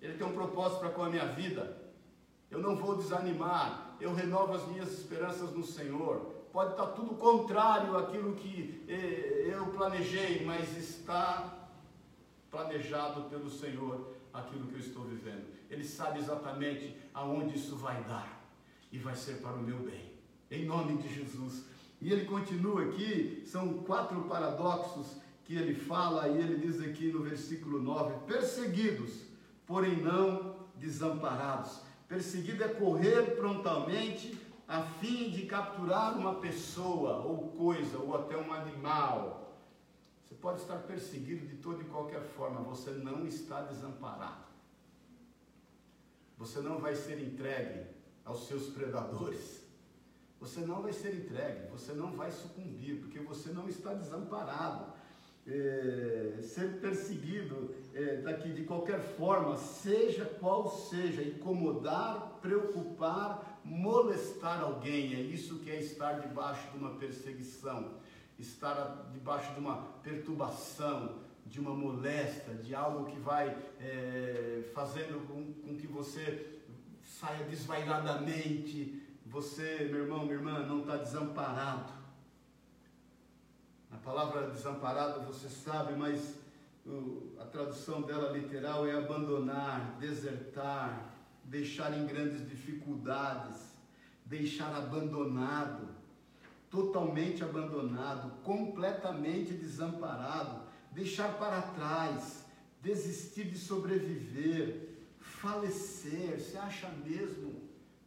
Ele tem um propósito para com a minha vida, eu não vou desanimar, eu renovo as minhas esperanças no Senhor pode estar tudo contrário àquilo que eh, eu planejei, mas está planejado pelo Senhor aquilo que eu estou vivendo. Ele sabe exatamente aonde isso vai dar e vai ser para o meu bem. Em nome de Jesus. E ele continua aqui, são quatro paradoxos que ele fala, e ele diz aqui no versículo 9: perseguidos, porém não desamparados. Perseguido é correr prontamente a fim de capturar uma pessoa ou coisa ou até um animal. Você pode estar perseguido de toda e qualquer forma, você não está desamparado. Você não vai ser entregue aos seus predadores. Você não vai ser entregue, você não vai sucumbir, porque você não está desamparado. É, ser perseguido é, daqui de qualquer forma, seja qual seja, incomodar, preocupar, molestar alguém, é isso que é estar debaixo de uma perseguição, estar debaixo de uma perturbação, de uma moléstia, de algo que vai é, fazendo com, com que você saia desvairadamente. Você, meu irmão, minha irmã, não está desamparado. A palavra desamparado você sabe, mas a tradução dela literal é abandonar, desertar, deixar em grandes dificuldades, deixar abandonado, totalmente abandonado, completamente desamparado, deixar para trás, desistir de sobreviver, falecer. Você acha mesmo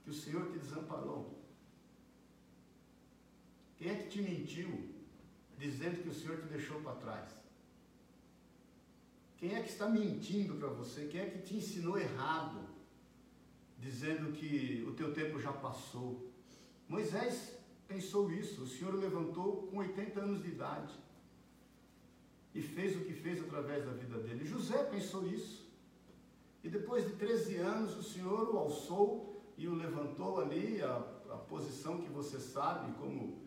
que o Senhor te desamparou? Quem é que te mentiu dizendo que o Senhor te deixou para trás? Quem é que está mentindo para você? Quem é que te ensinou errado? dizendo que o teu tempo já passou. Moisés pensou isso, o Senhor o levantou com 80 anos de idade e fez o que fez através da vida dele. José pensou isso. E depois de 13 anos, o Senhor o alçou e o levantou ali, a, a posição que você sabe, como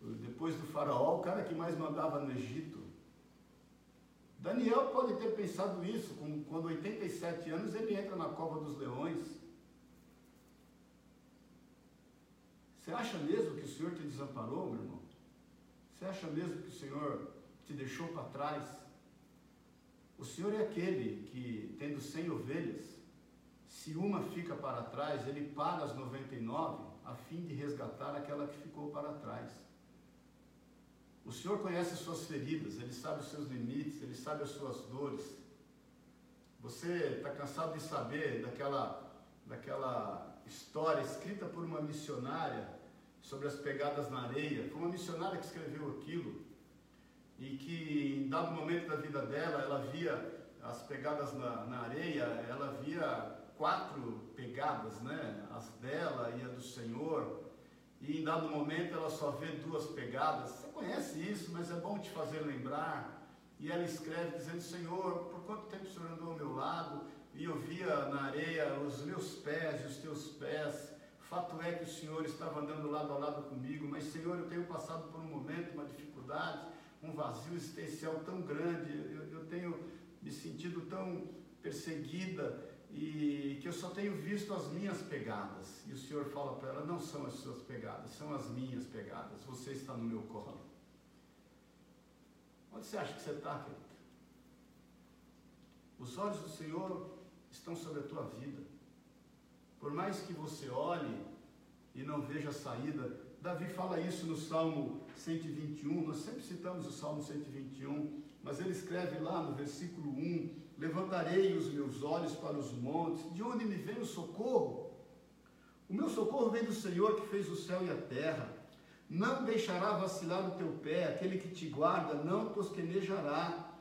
depois do faraó, o cara que mais mandava no Egito. Daniel pode ter pensado isso, quando 87 anos ele entra na cova dos leões. Você acha mesmo que o Senhor te desamparou, meu irmão? Você acha mesmo que o Senhor te deixou para trás? O Senhor é aquele que, tendo cem ovelhas, se uma fica para trás, ele para as 99 a fim de resgatar aquela que ficou para trás. O Senhor conhece as suas feridas, Ele sabe os seus limites, Ele sabe as suas dores. Você está cansado de saber daquela, daquela história escrita por uma missionária sobre as pegadas na areia. Foi uma missionária que escreveu aquilo e que em dado momento da vida dela ela via as pegadas na, na areia, ela via quatro pegadas, né? As dela e a do Senhor. E em dado momento ela só vê duas pegadas. Você conhece isso, mas é bom te fazer lembrar. E ela escreve dizendo: Senhor, por quanto tempo o Senhor andou ao meu lado? E eu via na areia os meus pés e os teus pés. Fato é que o Senhor estava andando lado a lado comigo, mas Senhor, eu tenho passado por um momento, uma dificuldade, um vazio existencial tão grande. Eu, eu tenho me sentido tão perseguida e que eu só tenho visto as minhas pegadas. E o Senhor fala para ela: não são as suas pegadas, são as minhas pegadas. Você está no meu colo. Onde você acha que você está, querido? Os olhos do Senhor estão sobre a tua vida. Por mais que você olhe e não veja saída, Davi fala isso no Salmo 121, nós sempre citamos o Salmo 121, mas ele escreve lá no versículo 1: Levantarei os meus olhos para os montes, de onde me vem o socorro? O meu socorro vem do Senhor que fez o céu e a terra. Não deixará vacilar o teu pé, aquele que te guarda não tosquenejará.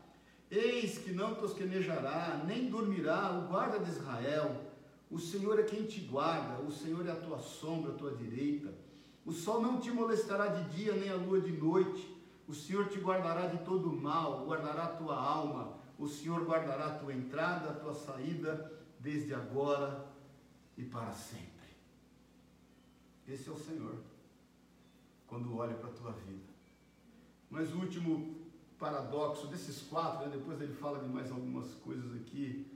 Eis que não tosquenejará, nem dormirá o guarda de Israel. O Senhor é quem te guarda, o Senhor é a tua sombra, a tua direita. O sol não te molestará de dia, nem a lua de noite. O Senhor te guardará de todo mal, guardará a tua alma. O Senhor guardará a tua entrada, a tua saída, desde agora e para sempre. Esse é o Senhor, quando olha para a tua vida. Mas o último paradoxo desses quatro, né, depois ele fala de mais algumas coisas aqui.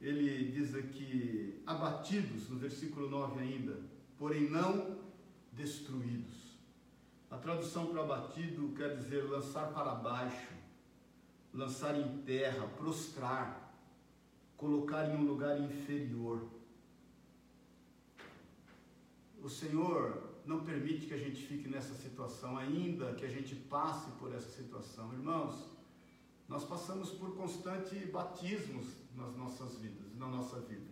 Ele diz aqui, abatidos, no versículo 9 ainda, porém não destruídos. A tradução para abatido quer dizer lançar para baixo, lançar em terra, prostrar, colocar em um lugar inferior. O Senhor não permite que a gente fique nessa situação, ainda que a gente passe por essa situação. Irmãos, nós passamos por constante batismos nas nossas vidas, na nossa vida.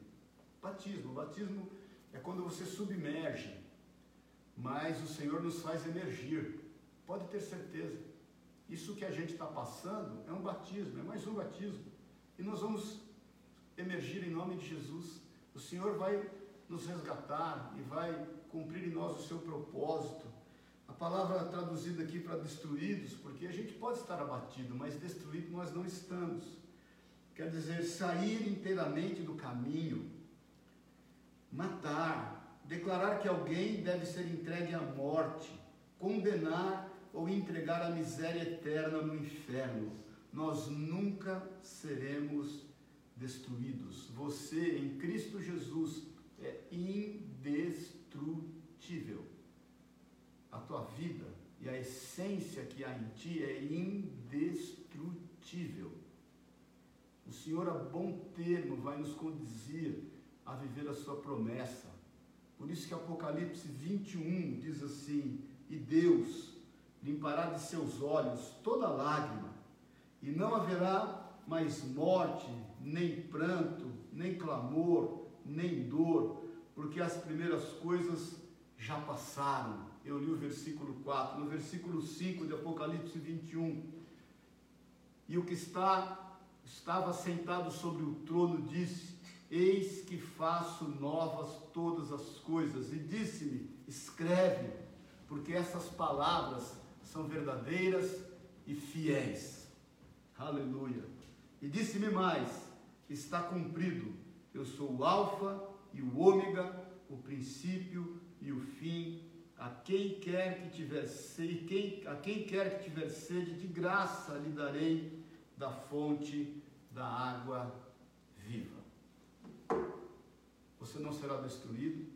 Batismo, batismo é quando você submerge, mas o Senhor nos faz emergir. Pode ter certeza. Isso que a gente está passando é um batismo, é mais um batismo. E nós vamos emergir em nome de Jesus. O Senhor vai nos resgatar e vai cumprir em nós o seu propósito. A palavra traduzida aqui para destruídos, porque a gente pode estar abatido, mas destruído nós não estamos. Quer dizer, sair inteiramente do caminho, matar, declarar que alguém deve ser entregue à morte, condenar ou entregar à miséria eterna no inferno. Nós nunca seremos destruídos. Você em Cristo Jesus é indestrutível. A tua vida e a essência que há em ti é indestrutível. O Senhor, a bom termo, vai nos conduzir a viver a sua promessa. Por isso que Apocalipse 21 diz assim: E Deus limpará de seus olhos toda lágrima, e não haverá mais morte, nem pranto, nem clamor, nem dor, porque as primeiras coisas já passaram. Eu li o versículo 4, no versículo 5 de Apocalipse 21. E o que está estava sentado sobre o trono disse: Eis que faço novas todas as coisas. E disse-me: Escreve, porque essas palavras são verdadeiras e fiéis. Aleluia. E disse-me mais: Está cumprido eu sou o Alfa e o Ômega, o princípio e o fim. A quem quer que tiver sede, quem, a quem quer que tiver sede, de graça lhe darei da fonte da água viva. Você não será destruído,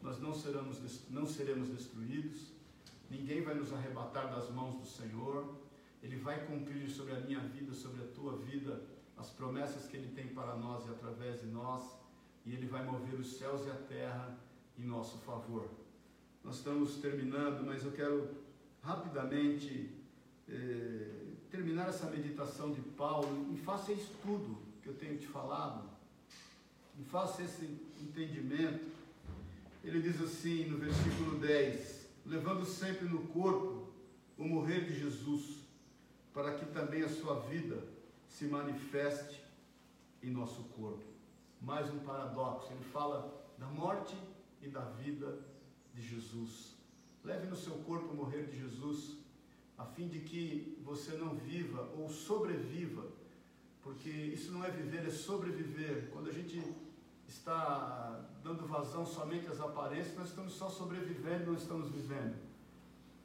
nós não seremos, não seremos destruídos, ninguém vai nos arrebatar das mãos do Senhor, Ele vai cumprir sobre a minha vida, sobre a tua vida, as promessas que Ele tem para nós e através de nós, e Ele vai mover os céus e a terra em nosso favor. Nós estamos terminando, mas eu quero rapidamente eh, terminar essa meditação de Paulo. E faça isso tudo que eu tenho te falado, e faça esse entendimento. Ele diz assim no versículo 10: levando sempre no corpo o morrer de Jesus, para que também a sua vida se manifeste em nosso corpo. Mais um paradoxo, ele fala da morte e da vida de Jesus. Leve no seu corpo o morrer de Jesus, a fim de que você não viva ou sobreviva, porque isso não é viver, é sobreviver. Quando a gente está dando vazão somente às aparências, nós estamos só sobrevivendo, não estamos vivendo.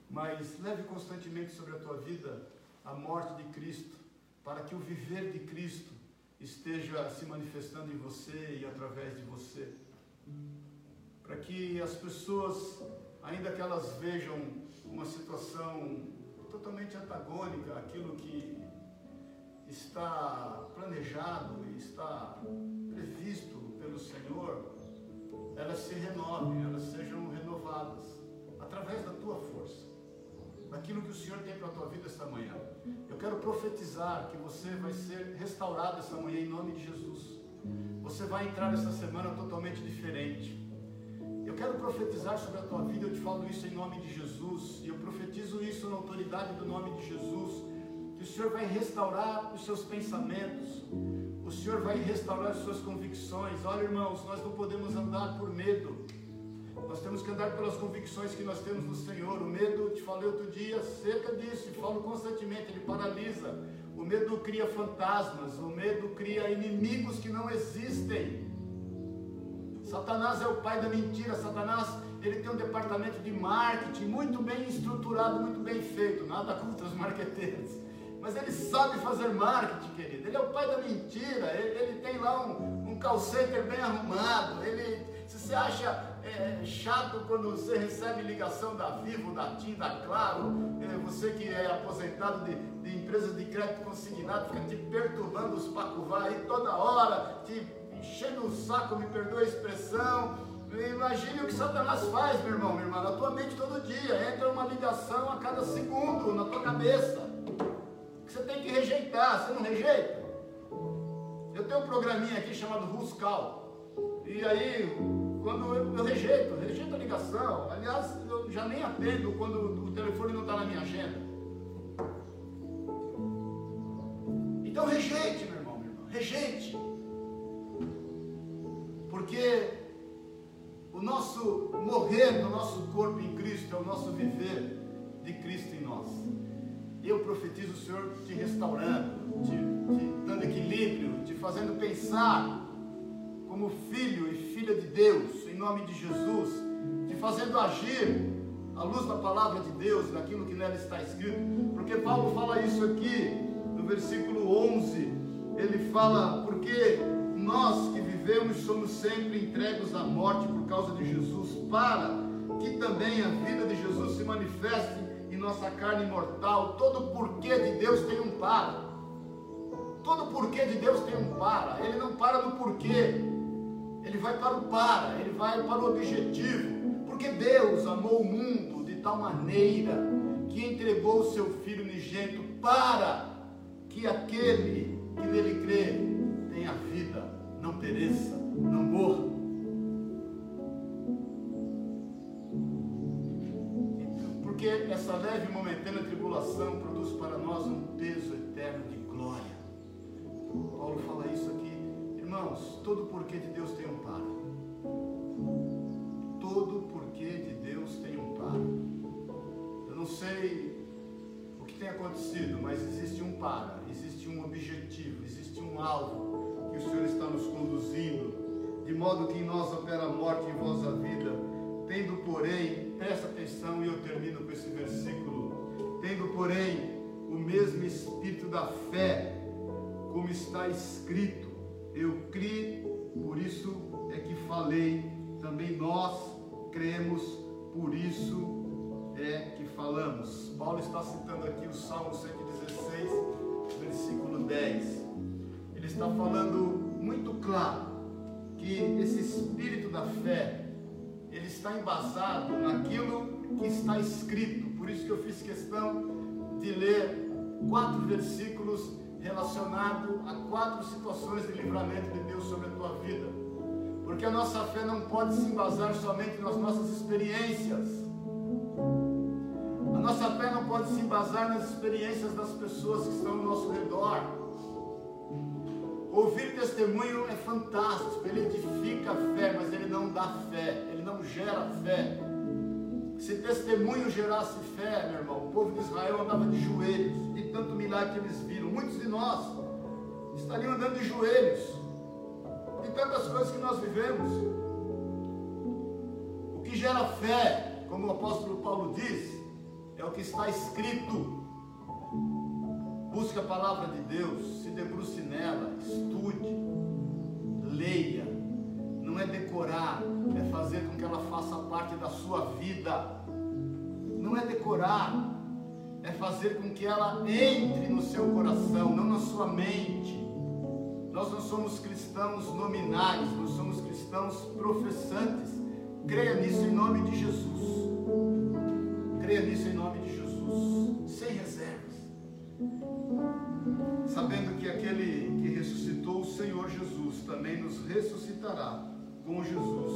Mas leve constantemente sobre a tua vida a morte de Cristo, para que o viver de Cristo esteja se manifestando em você e através de você. Para que as pessoas, ainda que elas vejam uma situação totalmente antagônica àquilo que está planejado e está previsto pelo Senhor, elas se renovem, elas sejam renovadas através da tua força, daquilo que o Senhor tem para a tua vida esta manhã. Eu quero profetizar que você vai ser restaurado esta manhã em nome de Jesus. Você vai entrar essa semana totalmente diferente. Eu quero profetizar sobre a tua vida, eu te falo isso em nome de Jesus, e eu profetizo isso na autoridade do nome de Jesus, o Senhor vai restaurar os seus pensamentos, o Senhor vai restaurar as suas convicções. Olha, irmãos, nós não podemos andar por medo. Nós temos que andar pelas convicções que nós temos no Senhor. O medo, te falei outro dia acerca disso, e falo constantemente, ele paralisa. O medo cria fantasmas, o medo cria inimigos que não existem. Satanás é o pai da mentira. Satanás, ele tem um departamento de marketing muito bem estruturado, muito bem feito. Nada contra os marqueteiros mas ele sabe fazer marketing, querido. Ele é o pai da mentira. Ele, ele tem lá um, um call center bem arrumado. Ele, se você acha é, chato quando você recebe ligação da Vivo, da TIM, da Claro, é, você que é aposentado de, de de crédito consignado, fica te perturbando os pacuvá aí toda hora, te enchendo o saco, me perdoa a expressão. Imagine o que Satanás faz, meu irmão, minha irmã, na tua mente todo dia. Entra uma ligação a cada segundo na tua cabeça você tem que rejeitar, você não rejeita? Eu tenho um programinha aqui chamado Ruscal. E aí, quando eu, eu rejeito, rejeito a ligação. Aliás, eu já nem atendo quando o telefone não está na minha agenda. Então rejeite, meu irmão, meu irmão, rejeite. Porque o nosso morrer no nosso corpo em Cristo é o nosso viver de Cristo em nós. Eu profetizo o Senhor te restaurando, te, te dando equilíbrio, te fazendo pensar como filho e filha de Deus, em nome de Jesus, te fazendo agir à luz da palavra de Deus, daquilo que nela está escrito, porque Paulo fala isso aqui no versículo 11, ele fala, porque nós que vivemos somos sempre entregues à morte por causa de Jesus, para que também a vida de Jesus se manifeste nossa carne mortal, todo porquê de Deus tem um para. Todo porquê de Deus tem um para. Ele não para no porquê. Ele vai para o para, ele vai para o objetivo. Porque Deus amou o mundo de tal maneira que entregou o seu Filho unigênito para que aquele que nele crê tenha vida, não pereça, não morra. Porque essa leve e momentânea tribulação produz para nós um peso eterno de glória. Paulo fala isso aqui. Irmãos, todo porquê de Deus tem um para. Todo porquê de Deus tem um para. Eu não sei o que tem acontecido, mas existe um para, existe um objetivo, existe um alvo que o Senhor está nos conduzindo, de modo que em nós opera a morte e em vós a vida Tendo, porém, presta atenção e eu termino com esse versículo. Tendo, porém, o mesmo espírito da fé, como está escrito, eu criei, por isso é que falei, também nós cremos, por isso é que falamos. Paulo está citando aqui o Salmo 116, versículo 10. Ele está falando muito claro que esse espírito da fé ele está embasado naquilo que está escrito. Por isso que eu fiz questão de ler quatro versículos relacionados a quatro situações de livramento de Deus sobre a tua vida. Porque a nossa fé não pode se embasar somente nas nossas experiências. A nossa fé não pode se embasar nas experiências das pessoas que estão ao nosso redor. testemunho é fantástico, ele edifica a fé, mas ele não dá fé, não gera fé. Se testemunho gerasse fé, meu irmão, o povo de Israel andava de joelhos, de tanto milagre que eles viram. Muitos de nós estariam andando de joelhos, de tantas coisas que nós vivemos. O que gera fé, como o apóstolo Paulo diz, é o que está escrito. Busque a palavra de Deus, se debruce nela, estude, leia. Não é decorar, é fazer com que ela faça parte da sua vida. Não é decorar, é fazer com que ela entre no seu coração, não na sua mente. Nós não somos cristãos nominais, nós somos cristãos professantes. Creia nisso em nome de Jesus. Creia nisso em nome de Jesus, sem reservas. Sabendo que aquele que ressuscitou o Senhor Jesus também nos ressuscitará com Jesus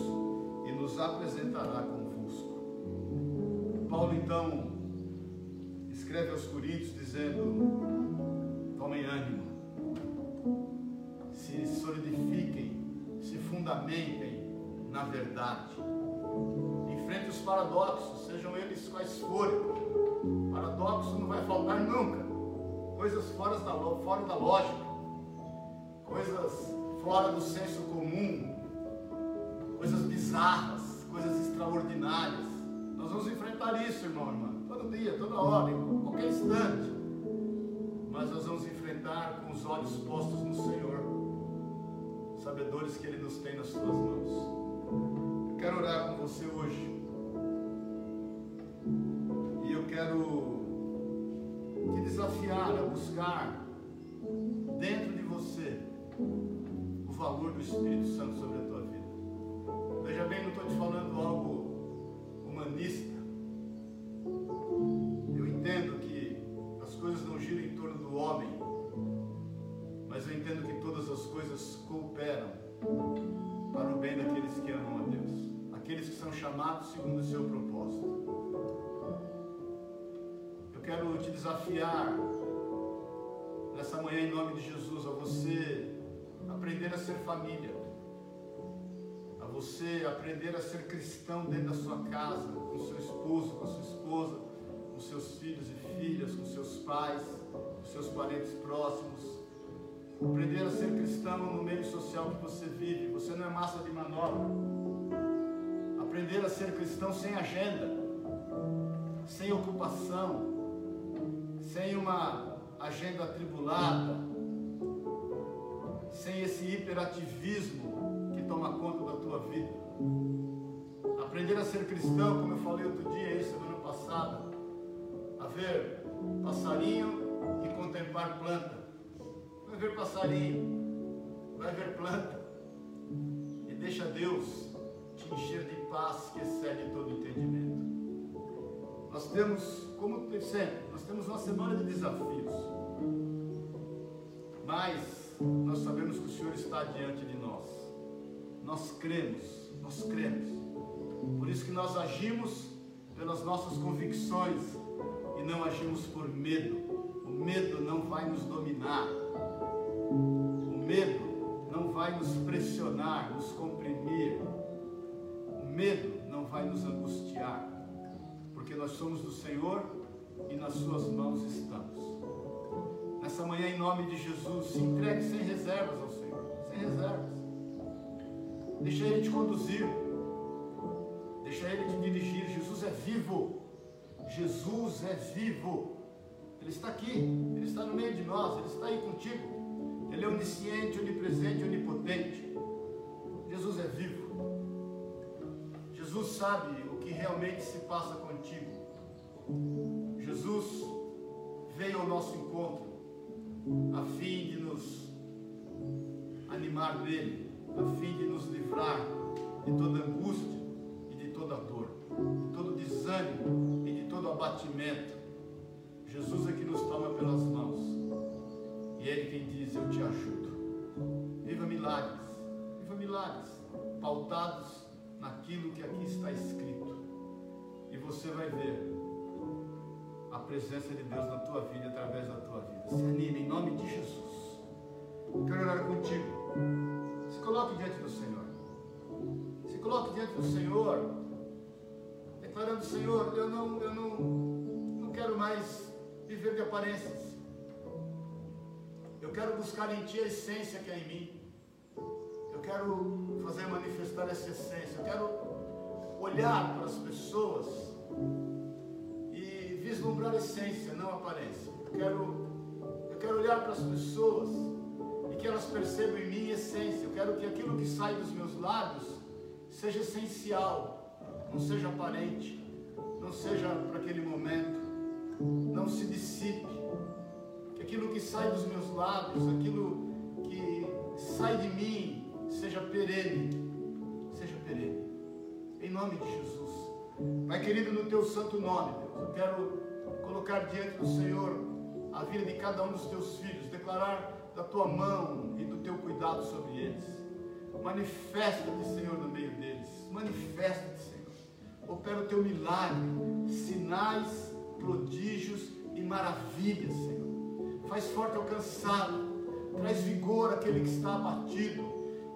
e nos apresentará convosco. Paulo então escreve aos Coríntios dizendo: tomem ânimo, se solidifiquem, se fundamentem na verdade. Enfrente os paradoxos, sejam eles quais forem. Paradoxo não vai faltar nunca. Coisas fora da, fora da lógica, coisas fora do senso comum, coisas bizarras, coisas extraordinárias. Nós vamos enfrentar isso, irmão, irmã, todo dia, toda hora, em qualquer instante. Mas nós vamos enfrentar com os olhos postos no Senhor, sabedores que Ele nos tem nas suas mãos. Eu quero orar com você hoje. E eu quero te desafiar a buscar dentro de você o valor do Espírito Santo sobre a. Veja bem, não estou te falando algo humanista. Eu entendo que as coisas não giram em torno do homem, mas eu entendo que todas as coisas cooperam para o bem daqueles que amam a Deus, aqueles que são chamados segundo o seu propósito. Eu quero te desafiar nessa manhã, em nome de Jesus, a você aprender a ser família você aprender a ser cristão dentro da sua casa, com seu esposo, com sua esposa, com seus filhos e filhas, com seus pais, com seus parentes próximos. Aprender a ser cristão no meio social que você vive. Você não é massa de manobra. Aprender a ser cristão sem agenda, sem ocupação, sem uma agenda atribulada, sem esse hiperativismo toma conta da tua vida. Aprender a ser cristão, como eu falei outro dia, aí, semana passada, a ver passarinho e contemplar planta. Vai ver passarinho, vai ver planta. E deixa Deus te encher de paz que excede todo entendimento. Nós temos, como sempre, nós temos uma semana de desafios. Mas nós sabemos que o Senhor está diante de nós. Nós cremos, nós cremos. Por isso que nós agimos pelas nossas convicções e não agimos por medo. O medo não vai nos dominar. O medo não vai nos pressionar, nos comprimir. O medo não vai nos angustiar, porque nós somos do Senhor e nas suas mãos estamos. Nessa manhã, em nome de Jesus, se entregue sem reservas ao Senhor, sem reservas. Deixa Ele te conduzir. Deixa Ele te dirigir. Jesus é vivo. Jesus é vivo. Ele está aqui. Ele está no meio de nós. Ele está aí contigo. Ele é onisciente, onipresente, onipotente. Jesus é vivo. Jesus sabe o que realmente se passa contigo. Jesus veio ao nosso encontro a fim de nos animar nele a fim de nos livrar de toda angústia e de toda dor, de todo desânimo e de todo abatimento. Jesus é que nos toma pelas mãos e é Ele quem diz: Eu te ajudo. Viva milagres, viva milagres, pautados naquilo que aqui está escrito. E você vai ver a presença de Deus na tua vida através da tua vida. Se anime em nome de Jesus. Quero orar contigo. Se coloque diante do Senhor. Se coloque diante do Senhor, declarando: Senhor, eu não, eu não, não quero mais viver de aparências. Eu quero buscar em Ti a essência que é em mim. Eu quero fazer manifestar essa essência. Eu quero olhar para as pessoas e vislumbrar a essência, não a aparência. Eu quero, eu quero olhar para as pessoas que elas percebam em mim essência. Eu quero que aquilo que sai dos meus lábios seja essencial, não seja aparente, não seja para aquele momento, não se dissipe. Que aquilo que sai dos meus lábios, aquilo que sai de mim, seja perene, seja perene. Em nome de Jesus. Pai querido, no teu santo nome, Deus, eu quero colocar diante do Senhor a vida de cada um dos teus filhos, declarar da tua mão e do teu cuidado sobre eles. Manifesta-te, Senhor, no meio deles. Manifesta-te, Senhor. Opera o teu milagre, sinais, prodígios e maravilhas, Senhor. Faz forte ao cansado, traz vigor àquele que está abatido,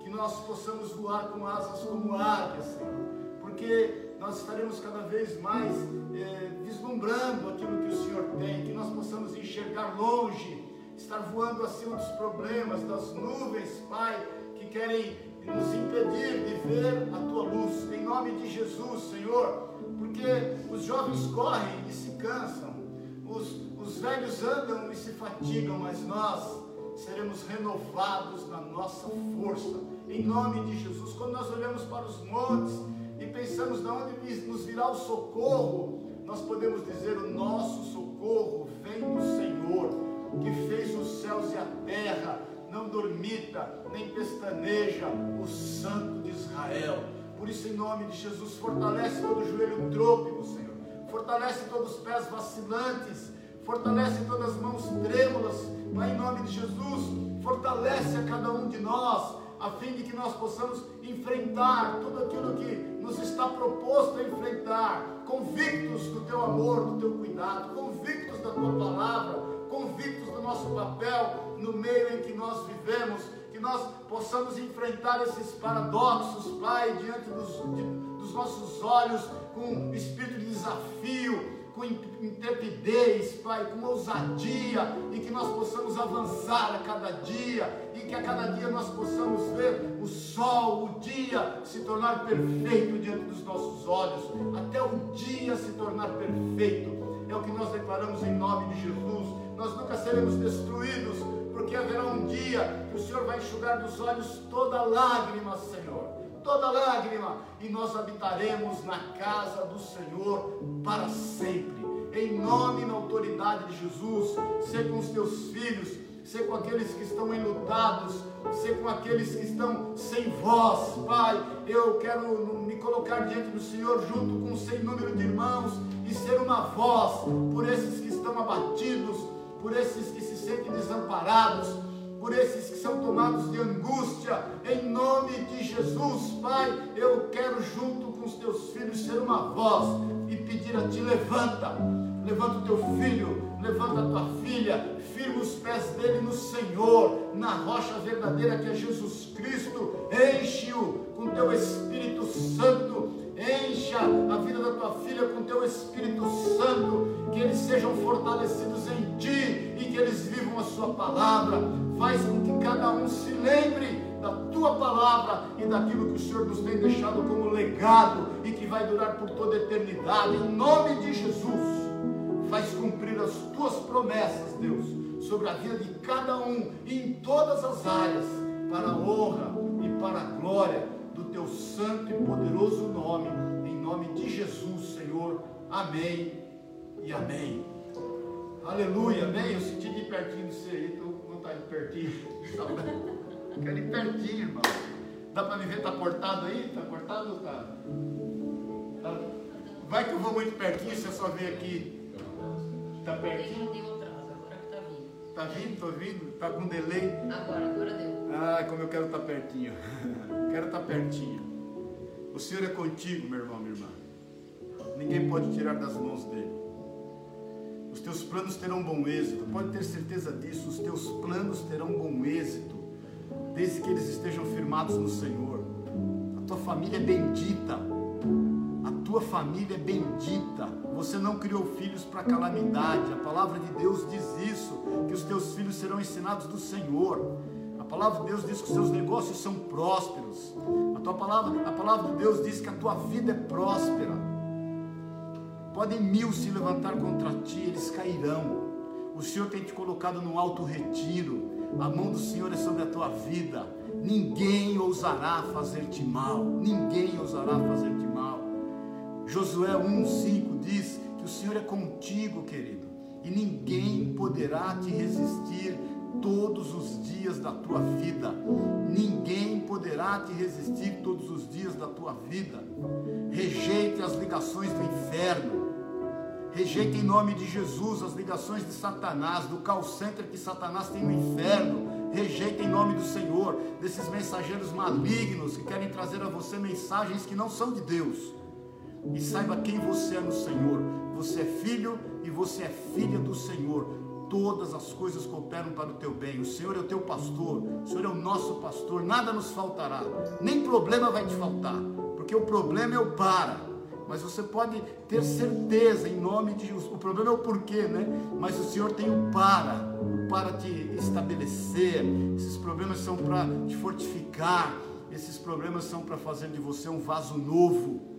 que nós possamos voar com asas como águias, Senhor, porque nós estaremos cada vez mais eh, vislumbrando aquilo que o Senhor tem, que nós possamos enxergar longe, estar voando acima dos problemas, das nuvens, Pai, que querem nos impedir de ver a tua luz, em nome de Jesus, Senhor, porque os jovens correm e se cansam, os, os velhos andam e se fatigam, mas nós seremos renovados na nossa força, em nome de Jesus. Quando nós olhamos para os montes e pensamos de onde nos virá o socorro, nós podemos dizer: o nosso socorro vem do Senhor, que fez os céus e a terra não dormita, nem pestaneja o Santo de Israel. Por isso, em nome de Jesus, fortalece todo joelho trôpego, Senhor. Fortalece todos os pés vacilantes. Fortalece todas as mãos trêmulas. Pai, em nome de Jesus, fortalece a cada um de nós, a fim de que nós possamos enfrentar tudo aquilo que nos está proposto a enfrentar, convictos do teu amor, do teu cuidado, convictos da tua palavra, convictos do nosso papel no meio em que nós vivemos, que nós possamos enfrentar esses paradoxos, Pai, diante dos, de, dos nossos olhos, com espírito de desafio, com intrepidez, Pai, com ousadia, e que nós possamos avançar a cada dia, e que a cada dia nós possamos ver o sol, o dia se tornar perfeito diante dos nossos olhos, até o dia se tornar perfeito. É o que nós declaramos em nome de Jesus. Nós nunca seremos destruídos, porque haverá um dia que o Senhor vai enxugar dos olhos toda lágrima, Senhor toda lágrima, e nós habitaremos na casa do Senhor para sempre. Em nome e na autoridade de Jesus, ser com os teus filhos, ser com aqueles que estão enlutados, ser com aqueles que estão sem voz, Pai. Eu quero me colocar diante do Senhor junto com um sem número de irmãos e ser uma voz por esses que estão abatidos, por esses que se sentem desamparados por esses que são tomados de angústia, em nome de Jesus, Pai, eu quero junto com os teus filhos ser uma voz e pedir a Ti: levanta, levanta o teu filho, levanta a tua filha, firma os pés dele no Senhor, na rocha verdadeira que é Jesus Cristo, enche-o com teu Espírito Santo Encha a vida da tua filha com teu Espírito Santo, que eles sejam fortalecidos em ti e que eles vivam a sua palavra. Faz com que cada um se lembre da tua palavra e daquilo que o Senhor nos tem deixado como legado e que vai durar por toda a eternidade. Em nome de Jesus, faz cumprir as tuas promessas, Deus, sobre a vida de cada um em todas as áreas, para a honra e para a glória do teu santo e poderoso nome, em nome de Jesus, Senhor. Amém e amém. Aleluia, amém. Eu senti de pertinho de você aí, estou com vontade de pertinho. Quero ir pertinho, irmão. Dá para me ver? Está cortado aí? Está cortado ou tá? tá? Vai que eu vou muito pertinho, você só vê aqui. Está pertinho? Está vindo, estou vindo? Está com delay? Agora, agora deu. Ah, como eu quero estar tá pertinho. quero estar tá pertinho. O Senhor é contigo, meu irmão, minha irmã. Ninguém pode tirar das mãos dele. Os teus planos terão bom êxito. Pode ter certeza disso. Os teus planos terão bom êxito. desde que eles estejam firmados no Senhor. A tua família é bendita. Tua família é bendita. Você não criou filhos para calamidade. A palavra de Deus diz isso, que os teus filhos serão ensinados do Senhor. A palavra de Deus diz que os seus negócios são prósperos. A tua palavra, a palavra de Deus diz que a tua vida é próspera. Podem mil se levantar contra ti, eles cairão. O Senhor tem te colocado num alto retiro. A mão do Senhor é sobre a tua vida. Ninguém ousará fazer-te mal. Ninguém ousará fazer-te mal. Josué 1,5 diz que o Senhor é contigo, querido, e ninguém poderá te resistir todos os dias da tua vida. Ninguém poderá te resistir todos os dias da tua vida. Rejeite as ligações do inferno. Rejeite em nome de Jesus as ligações de Satanás, do call center que Satanás tem no inferno. Rejeite em nome do Senhor, desses mensageiros malignos que querem trazer a você mensagens que não são de Deus. E saiba quem você é no Senhor. Você é filho e você é filha do Senhor. Todas as coisas cooperam para o teu bem. O Senhor é o teu pastor. O Senhor é o nosso pastor. Nada nos faltará. Nem problema vai te faltar. Porque o problema é o para mas você pode ter certeza em nome de Jesus. O problema é o porquê, né? Mas o Senhor tem o para, o para te estabelecer. Esses problemas são para te fortificar. Esses problemas são para fazer de você um vaso novo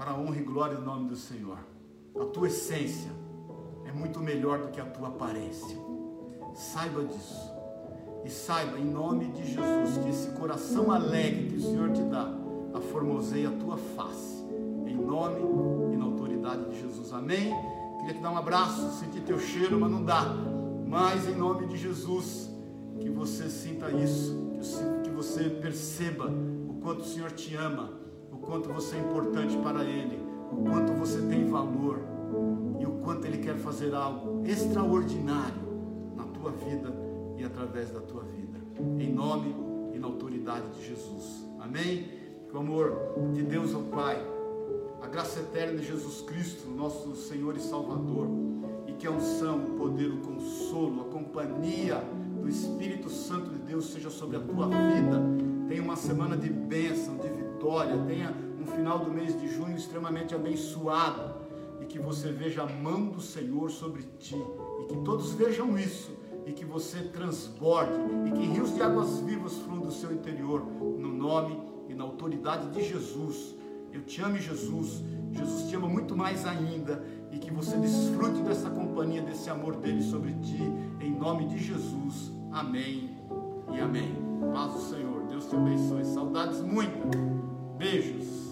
para a honra e glória do nome do Senhor. A tua essência é muito melhor do que a tua aparência. Saiba disso. E saiba, em nome de Jesus, que esse coração alegre que o Senhor te dá, aformosei a tua face. Em nome e na autoridade de Jesus. Amém? Queria te dar um abraço, sentir teu cheiro, mas não dá. Mas em nome de Jesus, que você sinta isso, que você perceba o quanto o Senhor te ama, quanto você é importante para Ele, o quanto você tem valor e o quanto Ele quer fazer algo extraordinário na tua vida e através da tua vida. Em nome e na autoridade de Jesus. Amém? Que o amor de Deus, o Pai, a graça eterna de Jesus Cristo, nosso Senhor e Salvador, e que a unção, o poder, o consolo, a companhia do Espírito Santo de Deus seja sobre a tua vida. Tenha uma semana de bênção, de vitória, tenha um final do mês de junho extremamente abençoado e que você veja a mão do Senhor sobre ti e que todos vejam isso e que você transborde e que rios de águas vivas fluam do seu interior no nome e na autoridade de Jesus. Eu te amo, Jesus. Jesus te ama muito mais ainda e que você desfrute dessa companhia, desse amor dele sobre ti, em nome de Jesus. Amém e amém. Paz do Senhor. Deus te abençoe. Saudades muito. Beijos.